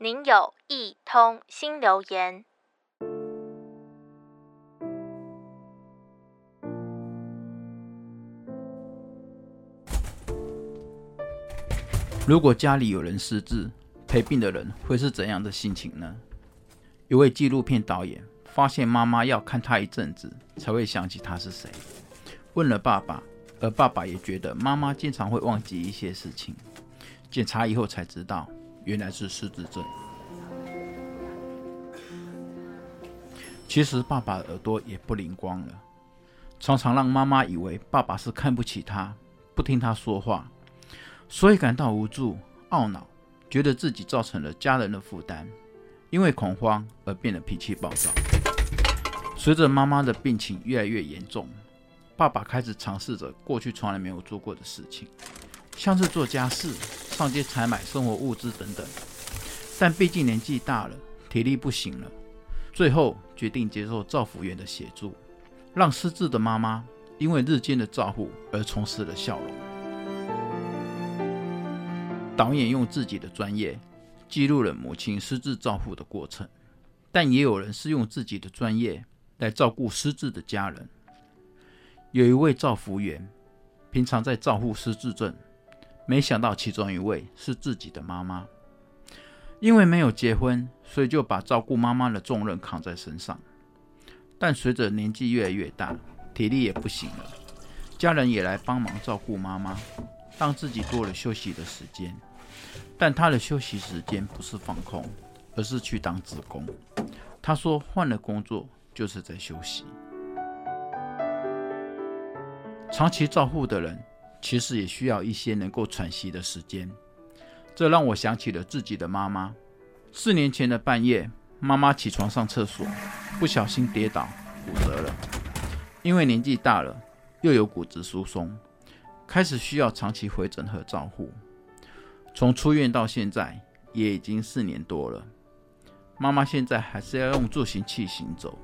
您有一通新留言。如果家里有人失智，陪病的人会是怎样的心情呢？一位纪录片导演发现妈妈要看他一阵子才会想起他是谁，问了爸爸，而爸爸也觉得妈妈经常会忘记一些事情。检查以后才知道。原来是失智症。其实爸爸耳朵也不灵光了，常常让妈妈以为爸爸是看不起他，不听他说话，所以感到无助、懊恼，觉得自己造成了家人的负担，因为恐慌而变得脾气暴躁。随着妈妈的病情越来越严重，爸爸开始尝试着过去从来没有做过的事情，像是做家事。上街采买生活物资等等，但毕竟年纪大了，体力不行了，最后决定接受照服员的协助，让失智的妈妈因为日间的照护而重拾了笑容。导演用自己的专业记录了母亲失智照护的过程，但也有人是用自己的专业来照顾失智的家人。有一位照服员，平常在照护失智症。没想到其中一位是自己的妈妈，因为没有结婚，所以就把照顾妈妈的重任扛在身上。但随着年纪越来越大，体力也不行了，家人也来帮忙照顾妈妈，让自己多了休息的时间。但他的休息时间不是放空，而是去当志工。他说换了工作就是在休息。长期照护的人。其实也需要一些能够喘息的时间，这让我想起了自己的妈妈。四年前的半夜，妈妈起床上厕所，不小心跌倒，骨折了。因为年纪大了，又有骨质疏松，开始需要长期回诊和照护。从出院到现在，也已经四年多了。妈妈现在还是要用助行器行走。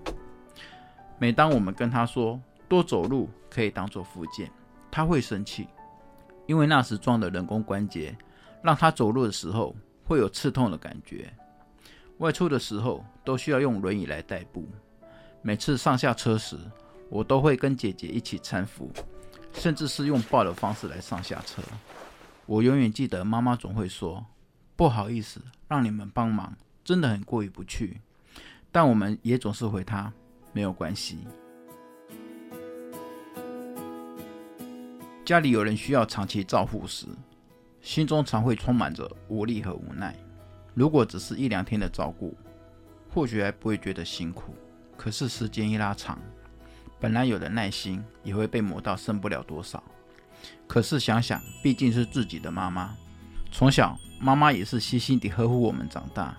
每当我们跟她说多走路可以当做复健。他会生气，因为那时装的人工关节让他走路的时候会有刺痛的感觉。外出的时候都需要用轮椅来代步。每次上下车时，我都会跟姐姐一起搀扶，甚至是用抱的方式来上下车。我永远记得妈妈总会说：“不好意思，让你们帮忙，真的很过意不去。”但我们也总是回她：“没有关系。”家里有人需要长期照护时，心中常会充满着无力和无奈。如果只是一两天的照顾，或许还不会觉得辛苦。可是时间一拉长，本来有的耐心也会被磨到剩不了多少。可是想想，毕竟是自己的妈妈，从小妈妈也是细心地呵护我们长大。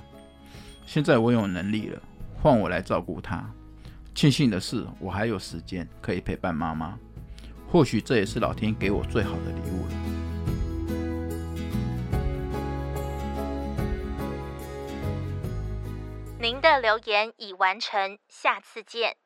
现在我有能力了，换我来照顾她。庆幸的是，我还有时间可以陪伴妈妈。或许这也是老天给我最好的礼物了。您的留言已完成，下次见。